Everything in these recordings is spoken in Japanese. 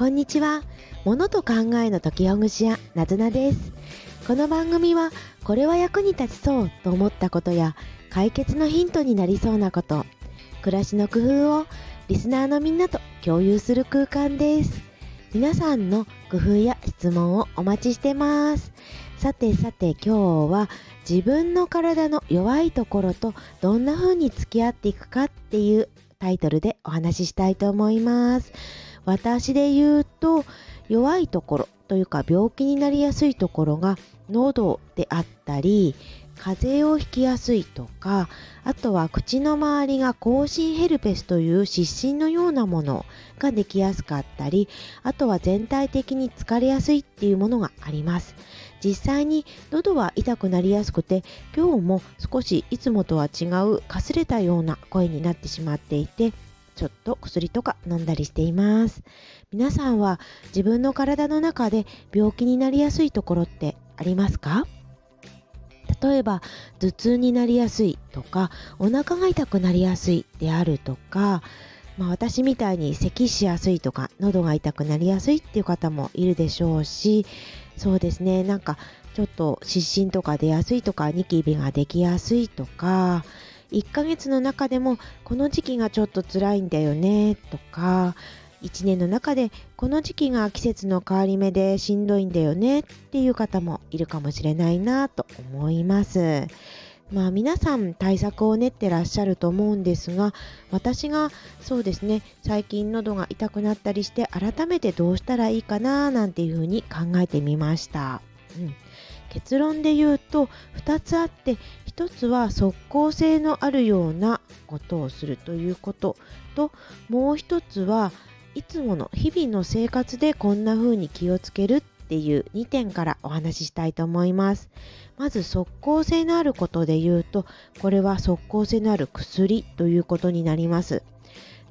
こんにちは。物と考えの解きほぐし屋、なずなです。この番組は、これは役に立ちそうと思ったことや、解決のヒントになりそうなこと、暮らしの工夫をリスナーのみんなと共有する空間です。皆さんの工夫や質問をお待ちしてます。さてさて今日は自分の体の弱いところとどんな風に付き合っていくかっていうタイトルでお話ししたいと思います。私で言うと弱いところというか病気になりやすいところが喉であったり風邪をひきやすいとかあとは口の周りが口唇ヘルペスという湿疹のようなものができやすかったりあとは全体的に疲れやすいっていうものがあります。実際に喉は痛くなりやすくて今日も少しいつもとは違うかすれたような声になってしまっていてちょっと薬とか飲んだりしています。皆さんは自分の体の中で病気になりやすいところってありますか？例えば頭痛になりやすいとかお腹が痛くなりやすいであるとか、まあ、私みたいに咳しやすいとか喉が痛くなりやすいっていう方もいるでしょうしそうですねなんかちょっと湿疹とか出やすいとかニキビができやすいとか1ヶ月の中でもこの時期がちょっと辛いんだよねとか1年の中でこの時期が季節の変わり目でしんどいんだよねっていう方もいるかもしれないなと思います。まあ皆さん対策を練ってらっしゃると思うんですが私がそうですね最近喉が痛くなったりして改めてどうしたらいいかななんていうふうに考えてみました。うん結論で言うと2つあって1つは即効性のあるようなことをするということともう1つはいつもの日々の生活でこんな風に気をつけるっていう2点からお話ししたいと思います。まず即効性のあることで言うとこれは即効性のある薬ということになります。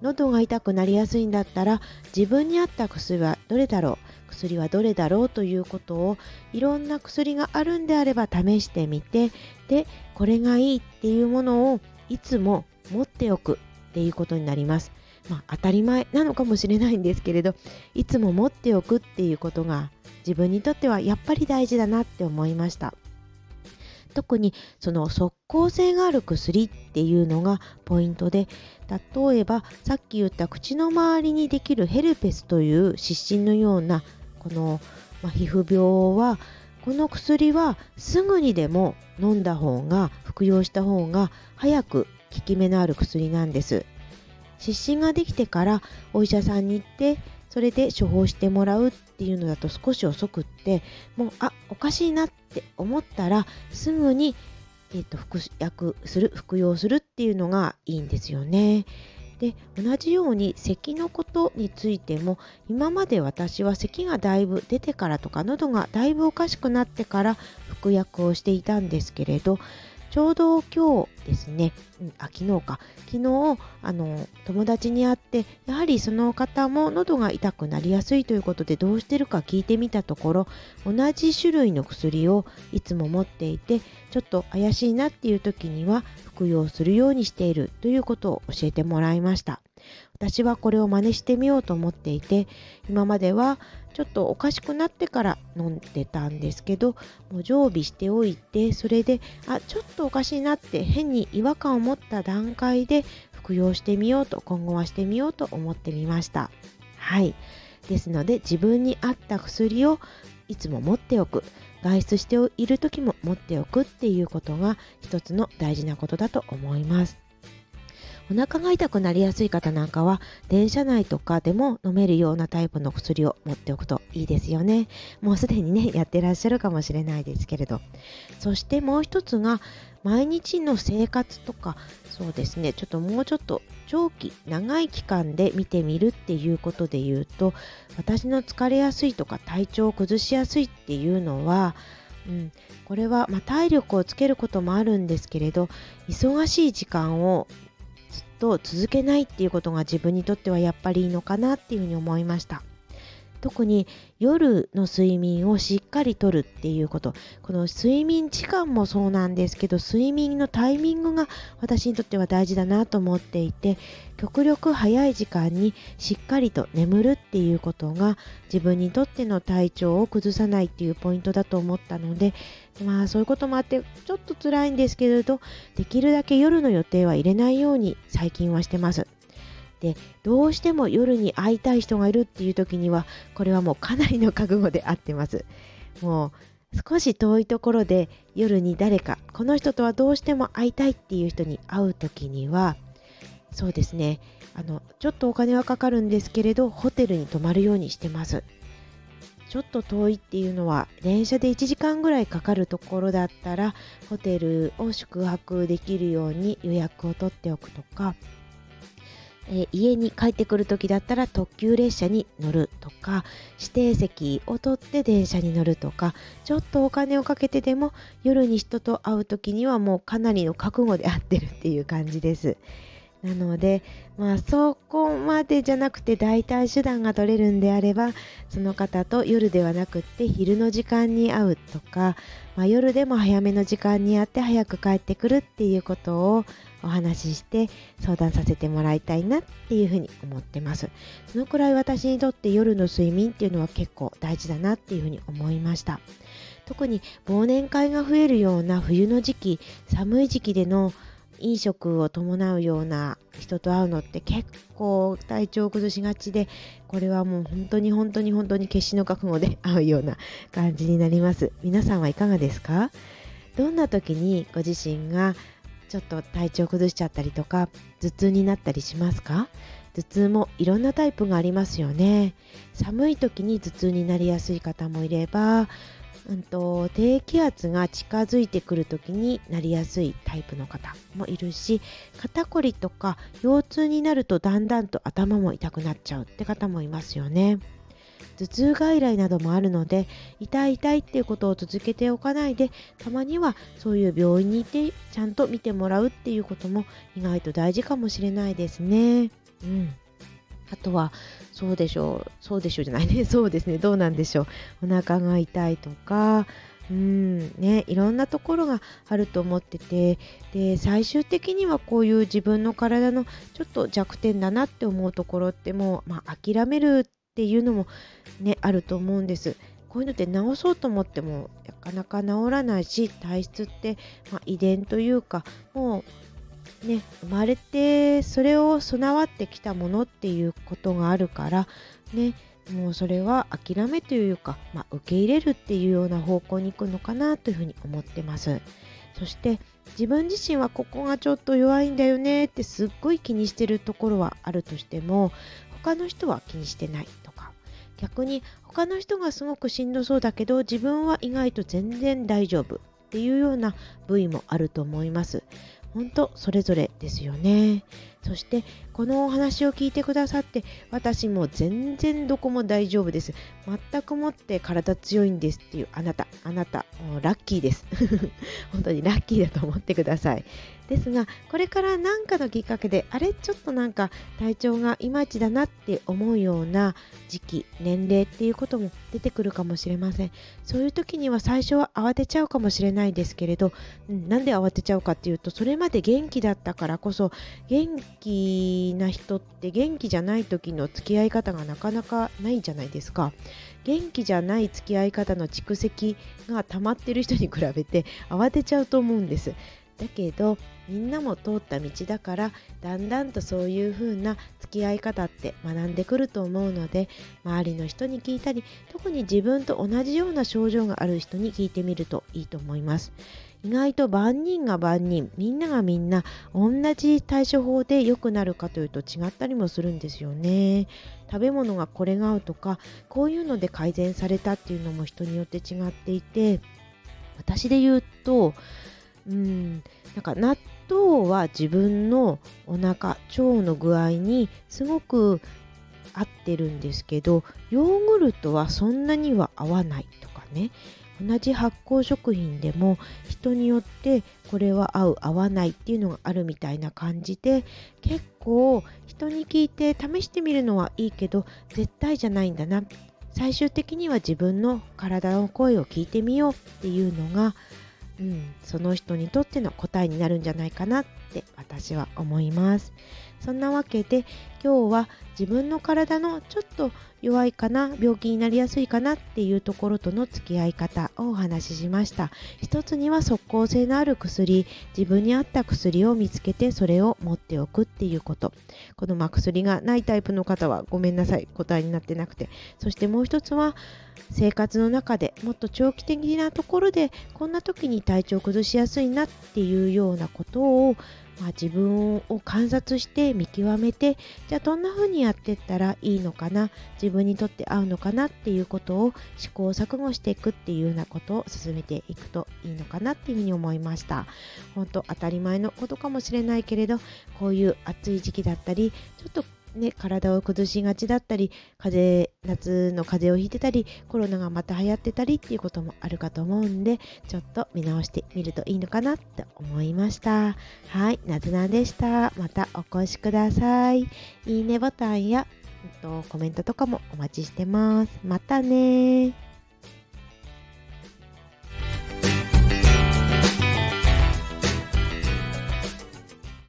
喉が痛くなりやすいんだったら自分に合った薬はどれだろう薬はどれだろうということをいろんな薬があるんであれば試してみてでこれがいいっていうものをいつも持っておくっていうことになります。まあ、当たり前なのかもしれないんですけれどいつも持っておくっていうことが自分にとってはやっぱり大事だなって思いました。特にその即効性がある薬っていうのがポイントで例えばさっき言った口の周りにできるヘルペスという湿疹のようなこの、まあ、皮膚病はこの薬はすぐにでも飲んだ方が服用した方が早く効き目のある薬なんです湿疹ができてからお医者さんに行ってそれで処方してもらうっていうのだと少し遅くってもうあおかしいなって思ったらすぐに、えーと、服薬する服用するっていうのがいいんですよね。で同じように咳のことについても今まで私は咳がだいぶ出てからとか喉がだいぶおかしくなってから服薬をしていたんですけれどちょうど今日ですね、うん、あ昨日か。昨日あの友達に会ってやはりその方も喉が痛くなりやすいということでどうしてるか聞いてみたところ同じ種類の薬をいつも持っていてちょっと怪しいなっていう時には服用するようにしているということを教えてもらいました。私はこれを真似してみようと思っていて今まではちょっとおかしくなってから飲んでたんですけどもう常備しておいてそれであちょっとおかしいなって変に違和感を持った段階で服用してみようと今後はしてみようと思ってみました。はい。ですので自分に合った薬をいつも持っておく。外出している時も持っておくっていうことが一つの大事なことだと思います。お腹が痛くなりやすい方なんかは電車内とかでも飲めるようなタイプの薬を持っておくといいですよね。もうすでにねやってらっしゃるかもしれないですけれど。そしてもう一つが毎日の生活とかそうですねちょっともうちょっと長期長い期間で見てみるっていうことで言うと私の疲れやすいとか体調を崩しやすいっていうのはうん、これは、ま体力をつけることもあるんですけれど忙しい時間をと続けないっていうことが自分にとってはやっぱりいいのかなっていうふうに思いました。特に夜の睡眠をしっかりとるっていうことこの睡眠時間もそうなんですけど睡眠のタイミングが私にとっては大事だなと思っていて極力早い時間にしっかりと眠るっていうことが自分にとっての体調を崩さないっていうポイントだと思ったのでまあそういうこともあってちょっと辛いんですけれどできるだけ夜の予定は入れないように最近はしてます。でどうしても夜に会いたい人がいるっていう時にはこれはもうかなりの覚悟で合ってます。もう少し遠いところで夜に誰かこの人とはどうしても会いたいっていう人に会う時にはそうですね。あのちょっとお金はかかるんですけれどホテルに泊まるようにしてます。ちょっと遠いっていうのは電車で1時間ぐらいかかるところだったらホテルを宿泊できるように予約を取っておくとかえ、家に帰ってくる時だったら特急列車に乗るとか指定席を取って電車に乗るとかちょっとお金をかけてでも夜に人と会う時にはもうかなりの覚悟で会ってるっていう感じです。なので、まあ、そこまでじゃなくて代替手段が取れるんであればその方と夜ではなくって昼の時間に会うとか、まあ、夜でも早めの時間に会って早く帰ってくるっていうことをお話しして相談させてもらいたいなっていうふうに思ってます。そのくらい私にとって夜の睡眠っていうのは結構大事だなっていうふうに思いました。特に忘年会が増えるような冬の時期寒い時期での飲食を伴うような人と会うのって結構体調を崩しがちでこれはもう本当に本当に本当に決死の覚悟で会うような感じになります。皆さんはいかがですか？どんな時にご自身がちょっと体調崩しちゃったりとか頭痛になったりしますか？頭痛もいろんなタイプがありますよね。寒い時に頭痛になりやすい方もいれば、うんと、低気圧が近づいてくる時になりやすいタイプの方もいるし肩こりとか腰痛になるとだんだんと頭も痛くなっちゃうって方もいますよね。頭痛外来などもあるので痛い痛いっていうことを続けておかないでたまにはそういう病院に行ってちゃんと見てもらうっていうことも意外と大事かもしれないですね。うん。あとは、そうでしょう、そうでしょうじゃないね、そうですね、どうなんでしょう。お腹が痛いとか、うん。ね、いろんなところがあると思ってて。で最終的にはこういう自分の体のちょっと弱点だなって思うところってもう、まあ、諦めるっていうのもねあると思うんです。こういうのって治そうと思ってもなかなか治らないし体質って、まあ、遺伝というかもうね生まれてそれを備わってきたものっていうことがあるからねもうそれは諦めというか、まあ、受け入れるっていうような方向に行くのかなというふうに思ってます。そして自分自身はここがちょっと弱いんだよねってすっごい気にしてるところはあるとしても他の人は気にしてないとか。逆に他の人がすごくしんどそうだけど自分は意外と全然大丈夫っていうような部位もあると思います。本当それぞれですよね。そしてこのお話を聞いてくださって私も全然どこも大丈夫です。全くもって体強いんですっていうあなた。あなたラッキーです。本当にラッキーだと思ってください。ですがこれから何かのきっかけであれちょっとなんか体調がいまいちだなって思うような時期年齢っていうことも出てくるかもしれません。そういう時には最初は慌てちゃうかもしれないですけれど、うん、なんで慌てちゃうかっていうとそれまで元気だったからこそ元気な人って元気じゃない時の付き合い方がなかなかないじゃないですか。元気じゃない付き合い方の蓄積が溜まってる人に比べて慌てちゃうと思うんです。だけどみんなも通った道だからだんだんとそういう風な付き合い方って学んでくると思うので周りの人に聞いたり特に自分と同じような症状がある人に聞いてみるといいと思います。意外と万人が万人みんながみんな同じ対処法で良くなるかというと違ったりもするんですよね。食べ物がこれが合うとかこういうので改善されたっていうのも人によって違っていて私で言うとうん。なんか納豆は自分のお腹腸の具合にすごく合ってるんですけどヨーグルトはそんなには合わないとかね。同じ発酵食品でも人によってこれは合う合わないっていうのがあるみたいな感じで結構人に聞いて試してみるのはいいけど絶対じゃないんだな。最終的には自分の体の声を聞いてみようっていうのが、うん、その人にとっての答えになるんじゃないかなって私は思います。そんなわけで今日は自分の体のちょっと弱いかな病気になりやすいかなっていうところとの付き合い方をお話ししました。一つには即効性のある薬自分に合った薬を見つけてそれを持っておくっていうこと。このま薬がないタイプの方はごめんなさい答えになってなくて。そしてもう一つは生活の中でもっと長期的なところでこんな時に体調を崩しやすいなっていうようなことをまあ、自分を観察して見極めてじゃあどんな風にやっていったらいいのかな自分にとって合うのかなっていうことを試行錯誤していくっていうようなことを進めていくといいのかなっていうふうに思いました。本当当たり前のことかもしれないけれどこういう暑い時期だったりちょっとね、体を崩しがちだったり風夏の風邪をひいてたりコロナがまた流行ってたりっていうこともあるかと思うんでちょっと見直してみるといいのかなって思いました。はいなずなでした。またお越しください。いいねボタンやとコメントとかもお待ちしてます。またね